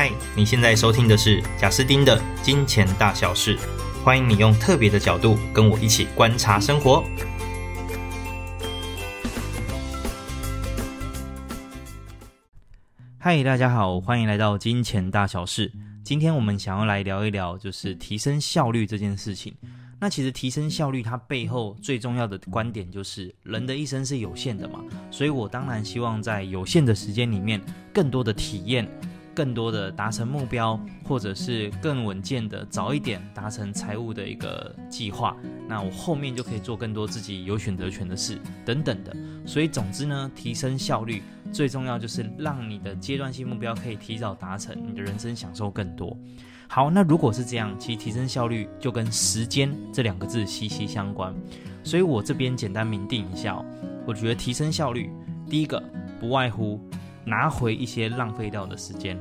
嗨，你现在收听的是贾斯丁的金钱大小事，欢迎你用特别的角度跟我一起观察生活。嗨，大家好，欢迎来到金钱大小事。今天我们想要来聊一聊，就是提升效率这件事情。那其实提升效率，它背后最重要的观点就是，人的一生是有限的嘛，所以我当然希望在有限的时间里面，更多的体验。更多的达成目标，或者是更稳健的早一点达成财务的一个计划，那我后面就可以做更多自己有选择权的事等等的。所以总之呢，提升效率最重要就是让你的阶段性目标可以提早达成，你的人生享受更多。好，那如果是这样，其实提升效率就跟时间这两个字息息相关。所以我这边简单明定一下，我觉得提升效率，第一个不外乎。拿回一些浪费掉的时间，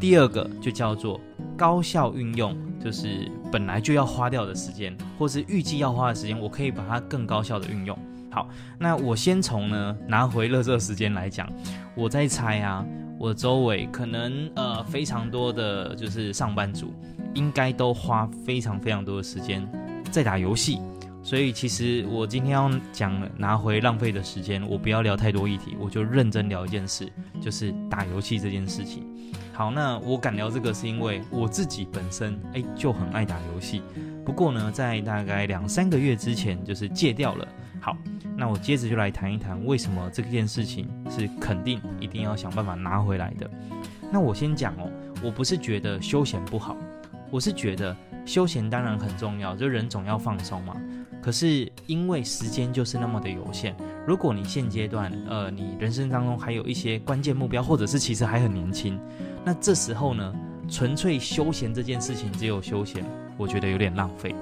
第二个就叫做高效运用，就是本来就要花掉的时间，或是预计要花的时间，我可以把它更高效的运用。好，那我先从呢拿回垃圾时间来讲，我在猜啊，我周围可能呃非常多的就是上班族，应该都花非常非常多的时间在打游戏。所以其实我今天要讲拿回浪费的时间，我不要聊太多议题，我就认真聊一件事，就是打游戏这件事情。好，那我敢聊这个是因为我自己本身哎就很爱打游戏，不过呢，在大概两三个月之前就是戒掉了。好，那我接着就来谈一谈为什么这件事情是肯定一定要想办法拿回来的。那我先讲哦，我不是觉得休闲不好，我是觉得休闲当然很重要，就人总要放松嘛。可是因为时间就是那么的有限，如果你现阶段，呃，你人生当中还有一些关键目标，或者是其实还很年轻，那这时候呢，纯粹休闲这件事情只有休闲，我觉得有点浪费。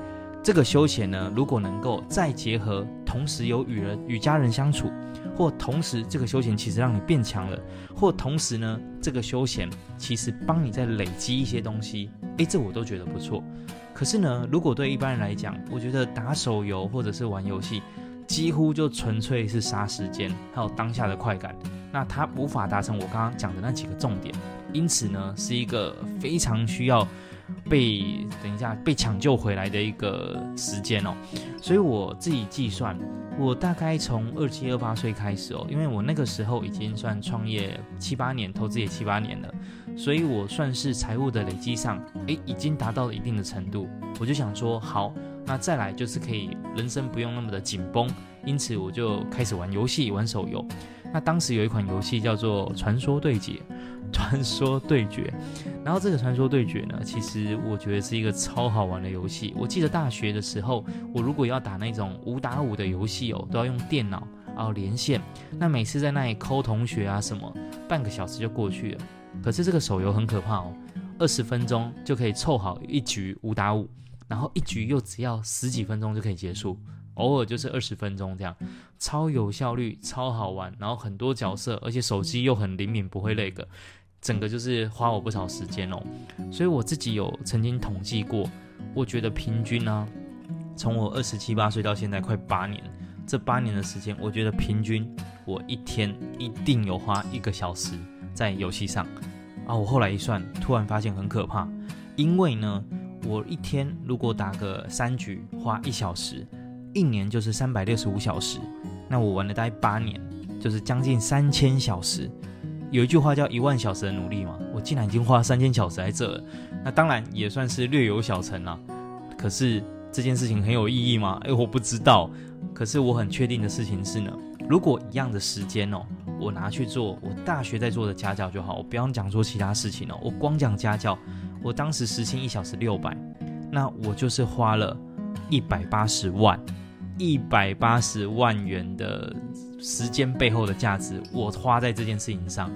这个休闲呢，如果能够再结合，同时有与人与家人相处，或同时这个休闲其实让你变强了，或同时呢，这个休闲其实帮你在累积一些东西，诶，这我都觉得不错。可是呢，如果对一般人来讲，我觉得打手游或者是玩游戏，几乎就纯粹是杀时间，还有当下的快感。那它无法达成我刚刚讲的那几个重点，因此呢，是一个非常需要被等一下被抢救回来的一个时间哦。所以我自己计算，我大概从二七二八岁开始哦，因为我那个时候已经算创业七八年，投资也七八年了。所以我算是财务的累积上，诶，已经达到了一定的程度。我就想说，好，那再来就是可以人生不用那么的紧绷，因此我就开始玩游戏，玩手游。那当时有一款游戏叫做《传说对决》，传说对决。然后这个传说对决呢，其实我觉得是一个超好玩的游戏。我记得大学的时候，我如果要打那种五打五的游戏哦，都要用电脑然后连线。那每次在那里抠同学啊什么，半个小时就过去了。可是这个手游很可怕哦，二十分钟就可以凑好一局五打五，然后一局又只要十几分钟就可以结束，偶尔就是二十分钟这样，超有效率，超好玩，然后很多角色，而且手机又很灵敏，不会那个，整个就是花我不少时间哦。所以我自己有曾经统计过，我觉得平均呢、从我二十七八岁到现在快八年，这八年的时间，我觉得平均我一天一定有花一个小时。在游戏上啊，我后来一算，突然发现很可怕，因为呢，我一天如果打个三局，花一小时，一年就是三百六十五小时，那我玩了大概八年，就是将近三千小时。有一句话叫一万小时的努力嘛，我竟然已经花三千小时在这了，那当然也算是略有小成啦。可是这件事情很有意义吗？哎，我不知道。可是我很确定的事情是呢，如果一样的时间哦。我拿去做我大学在做的家教就好，我不要讲说其他事情了。我光讲家教，我当时时薪一小时六百，那我就是花了一百八十万，一百八十万元的时间背后的价值，我花在这件事情上。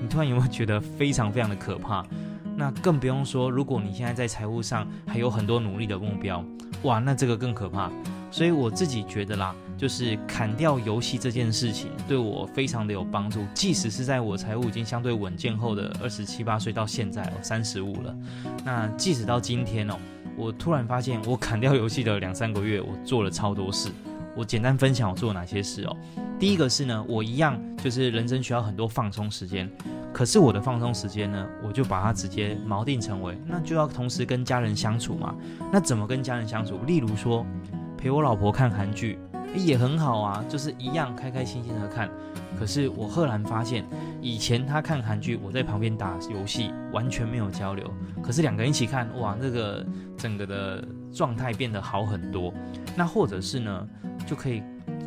你突然有没有觉得非常非常的可怕？那更不用说，如果你现在在财务上还有很多努力的目标，哇，那这个更可怕。所以我自己觉得啦。就是砍掉游戏这件事情对我非常的有帮助，即使是在我财务已经相对稳健后的二十七八岁到现在哦，三十五了，那即使到今天哦，我突然发现我砍掉游戏的两三个月，我做了超多事。我简单分享我做哪些事哦。第一个是呢，我一样就是人生需要很多放松时间，可是我的放松时间呢，我就把它直接锚定成为，那就要同时跟家人相处嘛。那怎么跟家人相处？例如说，陪我老婆看韩剧，也很好啊，就是一样开开心心的看。可是我赫然发现，以前她看韩剧，我在旁边打游戏，完全没有交流。可是两个人一起看，哇，这个整个的状态变得好很多。那或者是呢，就可以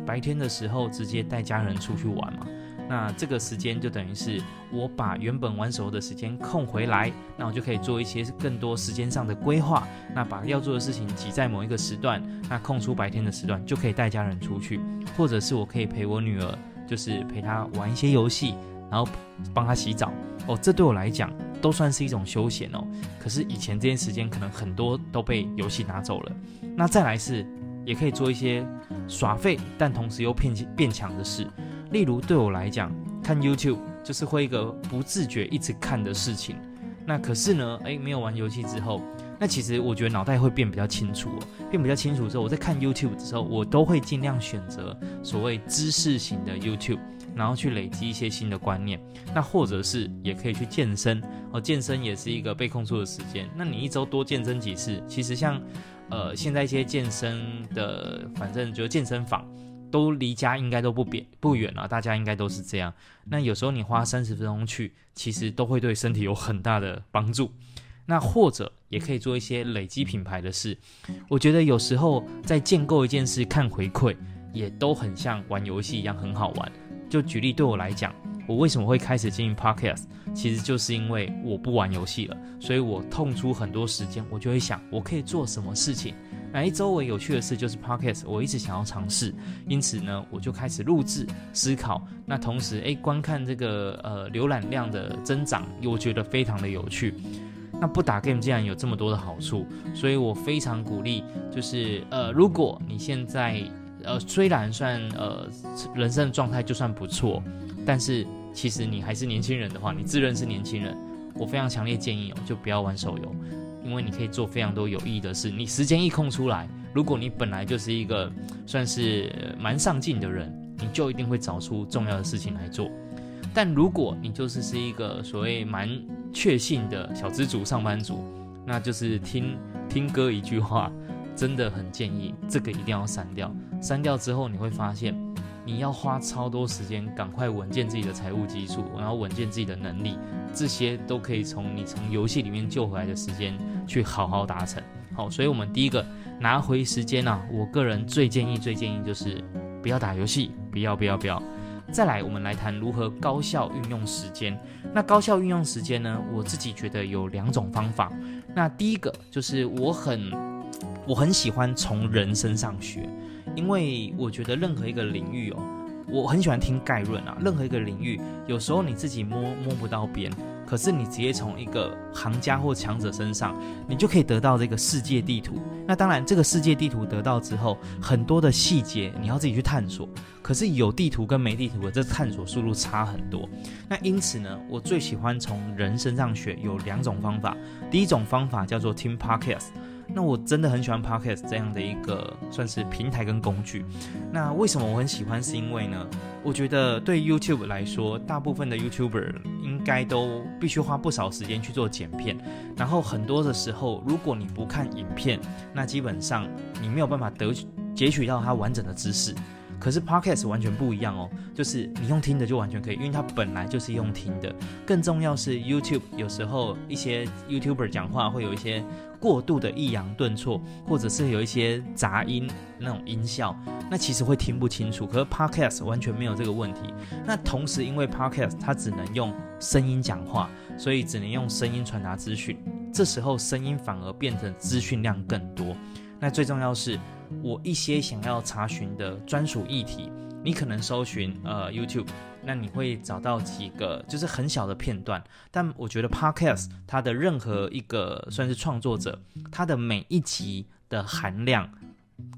白天的时候直接带家人出去玩嘛。那这个时间就等于是我把原本玩手游的时间空回来，那我就可以做一些更多时间上的规划。那把要做的事情挤在某一个时段，那空出白天的时段就可以带家人出去，或者是我可以陪我女儿，就是陪她玩一些游戏，然后帮她洗澡。哦，这对我来讲都算是一种休闲哦。可是以前这些时间可能很多都被游戏拿走了。那再来是也可以做一些耍废，但同时又变变强的事。例如对我来讲，看 YouTube 就是会一个不自觉一直看的事情。那可是呢，诶，没有玩游戏之后，那其实我觉得脑袋会变比较清楚。变比较清楚之后，我在看 YouTube 的时候，我都会尽量选择所谓知识型的 YouTube，然后去累积一些新的观念。那或者是也可以去健身哦，健身也是一个被空出的时间。那你一周多健身几次？其实像呃现在一些健身的，反正就健身房。都离家应该都不远不远了，大家应该都是这样。那有时候你花三十分钟去，其实都会对身体有很大的帮助。那或者也可以做一些累积品牌的事。我觉得有时候在建构一件事看回馈，也都很像玩游戏一样很好玩。就举例对我来讲，我为什么会开始经营 Podcast，其实就是因为我不玩游戏了，所以我痛出很多时间，我就会想我可以做什么事情。来周围有趣的事就是 Podcast，我一直想要尝试，因此呢，我就开始录制、思考。那同时，诶，观看这个呃浏览量的增长，我觉得非常的有趣。那不打 game 竟然有这么多的好处，所以我非常鼓励，就是呃，如果你现在呃虽然算呃人生的状态就算不错，但是其实你还是年轻人的话，你自认是年轻人，我非常强烈建议哦，就不要玩手游。因为你可以做非常多有意义的事，你时间一空出来，如果你本来就是一个算是蛮上进的人，你就一定会找出重要的事情来做。但如果你就是是一个所谓蛮确信的小资族、上班族，那就是听听歌一句话，真的很建议这个一定要删掉。删掉之后，你会发现。你要花超多时间，赶快稳健自己的财务基础，然后稳健自己的能力，这些都可以从你从游戏里面救回来的时间去好好达成。好，所以我们第一个拿回时间啊，我个人最建议、最建议就是不要打游戏，不要、不要、不要。再来，我们来谈如何高效运用时间。那高效运用时间呢，我自己觉得有两种方法。那第一个就是我很 我很喜欢从人身上学。因为我觉得任何一个领域哦，我很喜欢听概论啊。任何一个领域，有时候你自己摸摸不到边，可是你直接从一个行家或强者身上，你就可以得到这个世界地图。那当然，这个世界地图得到之后，很多的细节你要自己去探索。可是有地图跟没地图的这探索速度差很多。那因此呢，我最喜欢从人身上学，有两种方法。第一种方法叫做听 Podcast。那我真的很喜欢 Podcast 这样的一个算是平台跟工具。那为什么我很喜欢？是因为呢，我觉得对 YouTube 来说，大部分的 YouTuber 应该都必须花不少时间去做剪片。然后很多的时候，如果你不看影片，那基本上你没有办法得截取到它完整的知识。可是 Podcast 完全不一样哦，就是你用听的就完全可以，因为它本来就是用听的。更重要是 YouTube 有时候一些 YouTuber 讲话会有一些。过度的抑扬顿挫，或者是有一些杂音那种音效，那其实会听不清楚。可是 Podcast 完全没有这个问题。那同时，因为 Podcast 它只能用声音讲话，所以只能用声音传达资讯。这时候声音反而变成资讯量更多。那最重要是，我一些想要查询的专属议题。你可能搜寻呃 YouTube，那你会找到几个就是很小的片段，但我觉得 Podcast 它的任何一个算是创作者，它的每一集的含量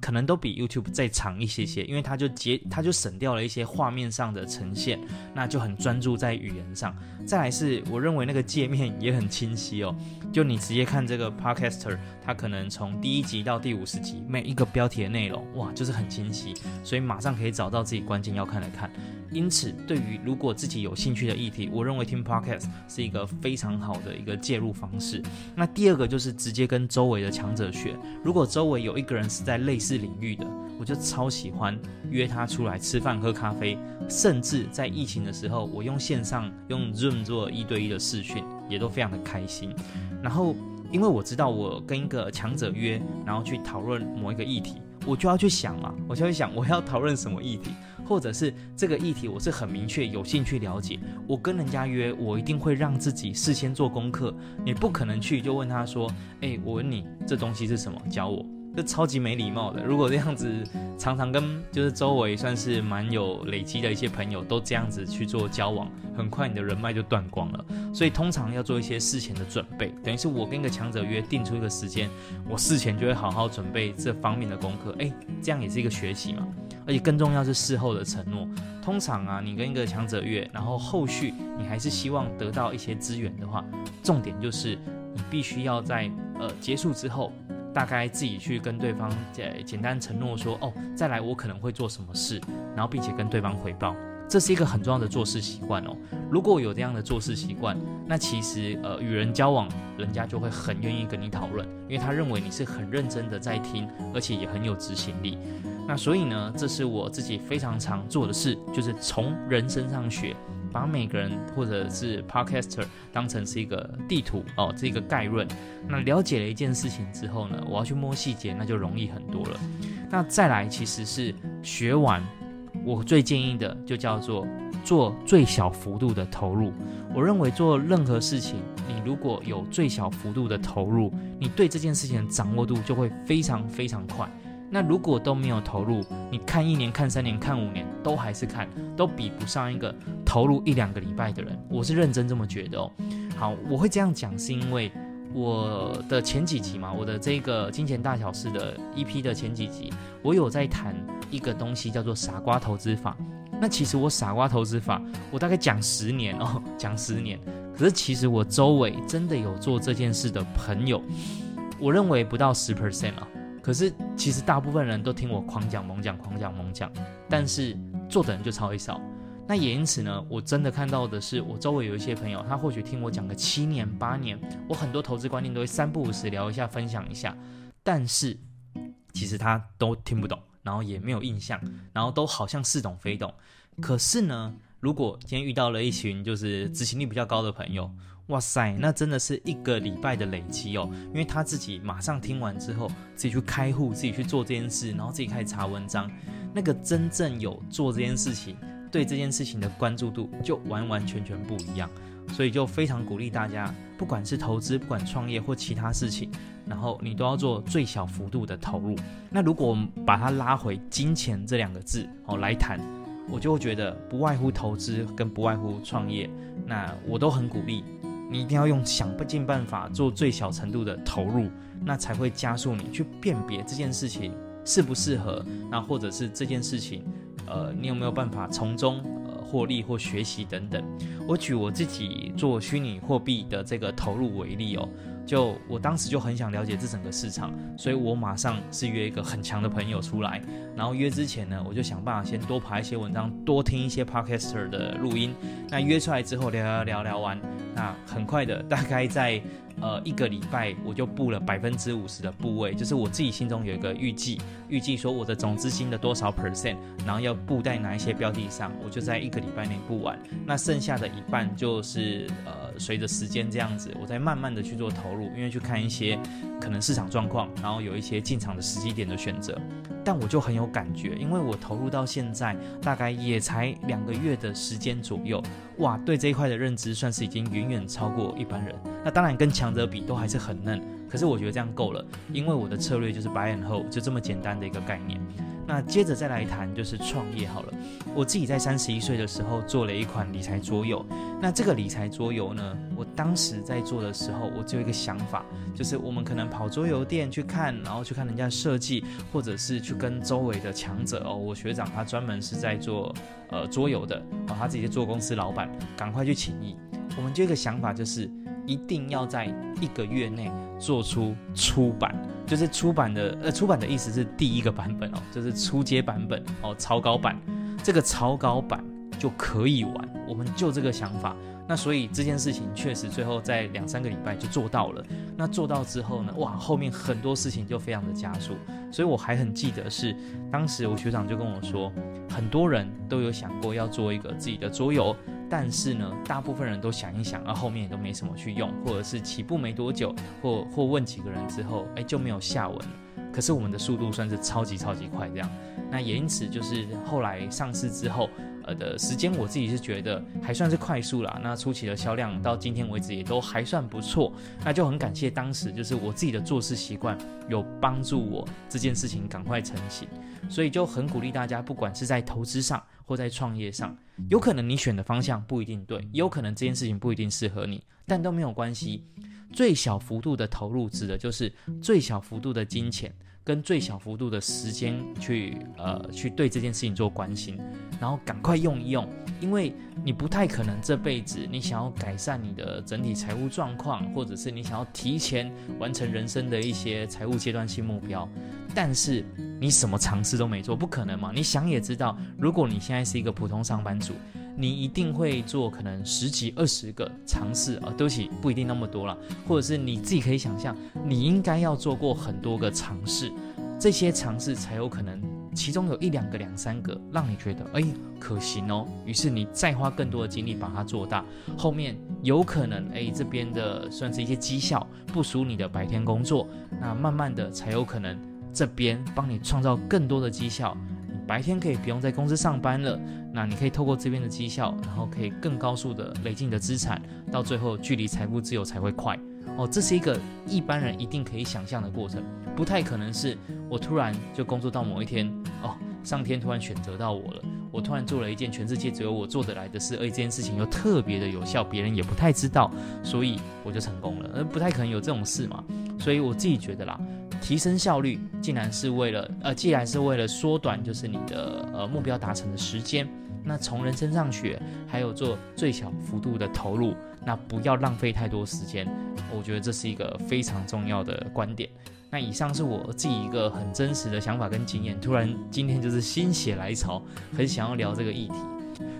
可能都比 YouTube 再长一些些，因为它就节，它就省掉了一些画面上的呈现，那就很专注在语言上。再来是，我认为那个界面也很清晰哦，就你直接看这个 Podcaster，它可能从第一集到第五十集，每一个标题的内容，哇，就是很清晰，所以马上可以找到自己关键要看的看。因此，对于如果自己有兴趣的议题，我认为听 Podcast 是一个非常好的一个介入方式。那第二个就是直接跟周围的强者学，如果周围有一个人是在类似领域的，我就超喜欢约他出来吃饭喝咖啡，甚至在疫情的时候，我用线上用 Zoom 做一对一的视讯，也都非常的开心。然后，因为我知道我跟一个强者约，然后去讨论某一个议题，我就要去想嘛，我就会想我要讨论什么议题，或者是这个议题我是很明确有兴趣了解，我跟人家约，我一定会让自己事先做功课，你不可能去就问他说，诶，我问你这东西是什么，教我。就超级没礼貌的。如果这样子常常跟就是周围算是蛮有累积的一些朋友都这样子去做交往，很快你的人脉就断光了。所以通常要做一些事前的准备，等于是我跟一个强者约定出一个时间，我事前就会好好准备这方面的功课。诶，这样也是一个学习嘛。而且更重要是事后的承诺。通常啊，你跟一个强者约，然后后续你还是希望得到一些资源的话，重点就是你必须要在呃结束之后。大概自己去跟对方简简单承诺说，哦，再来我可能会做什么事，然后并且跟对方回报，这是一个很重要的做事习惯哦。如果有这样的做事习惯，那其实呃与人交往，人家就会很愿意跟你讨论，因为他认为你是很认真的在听，而且也很有执行力。那所以呢，这是我自己非常常做的事，就是从人身上学。把每个人或者是 Podcaster 当成是一个地图哦，这个概论。那了解了一件事情之后呢，我要去摸细节，那就容易很多了。那再来其实是学完，我最建议的就叫做做最小幅度的投入。我认为做任何事情，你如果有最小幅度的投入，你对这件事情的掌握度就会非常非常快。那如果都没有投入，你看一年、看三年、看五年，都还是看，都比不上一个投入一两个礼拜的人。我是认真这么觉得哦。好，我会这样讲，是因为我的前几集嘛，我的这个金钱大小事的 EP 的前几集，我有在谈一个东西叫做傻瓜投资法。那其实我傻瓜投资法，我大概讲十年哦，讲十年。可是其实我周围真的有做这件事的朋友，我认为不到十 percent 啊。可是，其实大部分人都听我狂讲猛讲，狂讲猛讲，但是做的人就超级少。那也因此呢，我真的看到的是，我周围有一些朋友，他或许听我讲个七年八年，我很多投资观念都会三不五时聊一下，分享一下，但是其实他都听不懂，然后也没有印象，然后都好像似懂非懂。可是呢，如果今天遇到了一群就是执行力比较高的朋友，哇塞，那真的是一个礼拜的累积哦，因为他自己马上听完之后，自己去开户，自己去做这件事，然后自己开始查文章，那个真正有做这件事情，对这件事情的关注度就完完全全不一样，所以就非常鼓励大家，不管是投资，不管创业或其他事情，然后你都要做最小幅度的投入。那如果我们把它拉回金钱这两个字哦来谈，我就会觉得不外乎投资跟不外乎创业，那我都很鼓励。你一定要用想不尽办法做最小程度的投入，那才会加速你去辨别这件事情适不适合，那或者是这件事情，呃，你有没有办法从中呃获利或学习等等。我举我自己做虚拟货币的这个投入为例哦。就我当时就很想了解这整个市场，所以我马上是约一个很强的朋友出来，然后约之前呢，我就想办法先多爬一些文章，多听一些 podcaster 的录音。那约出来之后聊聊聊聊完，那很快的，大概在呃一个礼拜，我就布了百分之五十的部位，就是我自己心中有一个预计，预计说我的总资金的多少 percent，然后要布在哪一些标的上，我就在一个礼拜内布完。那剩下的一半就是呃。随着时间这样子，我再慢慢的去做投入，因为去看一些可能市场状况，然后有一些进场的时机点的选择。但我就很有感觉，因为我投入到现在大概也才两个月的时间左右，哇，对这一块的认知算是已经远远超过一般人。那当然跟强强者比都还是很嫩，可是我觉得这样够了，因为我的策略就是 buy and hold，就这么简单的一个概念。那接着再来谈就是创业好了。我自己在三十一岁的时候做了一款理财桌游。那这个理财桌游呢，我当时在做的时候，我只有一个想法，就是我们可能跑桌游店去看，然后去看人家设计，或者是去跟周围的强者哦。我学长他专门是在做呃桌游的哦，他自己做公司老板，赶快去请益。我们就一个想法就是。一定要在一个月内做出出版，就是出版的呃，出版的意思是第一个版本哦，就是初阶版本哦，草稿版，这个草稿版就可以玩，我们就这个想法。那所以这件事情确实最后在两三个礼拜就做到了。那做到之后呢，哇，后面很多事情就非常的加速。所以我还很记得是当时我学长就跟我说，很多人都有想过要做一个自己的桌游。但是呢，大部分人都想一想，啊后面都没什么去用，或者是起步没多久，或或问几个人之后，哎，就没有下文了。可是我们的速度算是超级超级快，这样。那也因此就是后来上市之后，呃的时间，我自己是觉得还算是快速啦。那初期的销量到今天为止也都还算不错。那就很感谢当时就是我自己的做事习惯有帮助我这件事情赶快成型，所以就很鼓励大家，不管是在投资上或在创业上，有可能你选的方向不一定对，也有可能这件事情不一定适合你，但都没有关系。最小幅度的投入指的就是最小幅度的金钱。跟最小幅度的时间去呃去对这件事情做关心，然后赶快用一用，因为你不太可能这辈子你想要改善你的整体财务状况，或者是你想要提前完成人生的一些财务阶段性目标，但是你什么尝试都没做，不可能嘛？你想也知道，如果你现在是一个普通上班族。你一定会做可能十几二十个尝试啊，对不起，不一定那么多了，或者是你自己可以想象，你应该要做过很多个尝试，这些尝试才有可能，其中有一两个、两三个让你觉得哎可行哦，于是你再花更多的精力把它做大，后面有可能哎这边的算是一些绩效不输你的白天工作，那慢慢的才有可能这边帮你创造更多的绩效。你白天可以不用在公司上班了，那你可以透过这边的绩效，然后可以更高速的累积你的资产，到最后距离财富自由才会快。哦，这是一个一般人一定可以想象的过程，不太可能是我突然就工作到某一天，哦，上天突然选择到我了，我突然做了一件全世界只有我做得来的事，而这件事情又特别的有效，别人也不太知道，所以我就成功了，而不太可能有这种事嘛。所以我自己觉得啦。提升效率，竟然是为了呃，既然是为了缩短，就是你的呃目标达成的时间。那从人身上学，还有做最小幅度的投入，那不要浪费太多时间。我觉得这是一个非常重要的观点。那以上是我自己一个很真实的想法跟经验。突然今天就是心血来潮，很想要聊这个议题。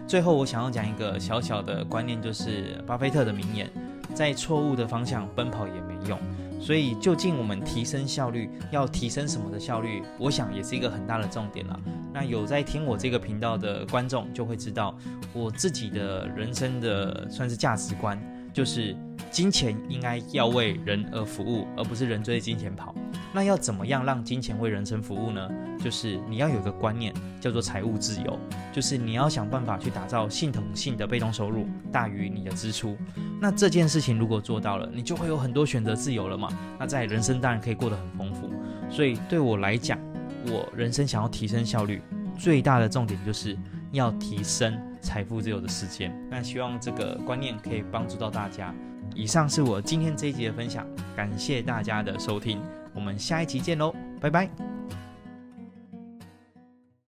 最后我想要讲一个小小的观念，就是巴菲特的名言：在错误的方向奔跑也没用。所以，究竟我们提升效率要提升什么的效率？我想也是一个很大的重点了。那有在听我这个频道的观众就会知道，我自己的人生的算是价值观，就是金钱应该要为人而服务，而不是人追金钱跑。那要怎么样让金钱为人生服务呢？就是你要有一个观念，叫做财务自由，就是你要想办法去打造系统性的被动收入大于你的支出。那这件事情如果做到了，你就会有很多选择自由了嘛。那在人生当然可以过得很丰富。所以对我来讲，我人生想要提升效率，最大的重点就是要提升财富自由的时间。那希望这个观念可以帮助到大家。以上是我今天这一集的分享，感谢大家的收听。我们下一期见喽，拜拜。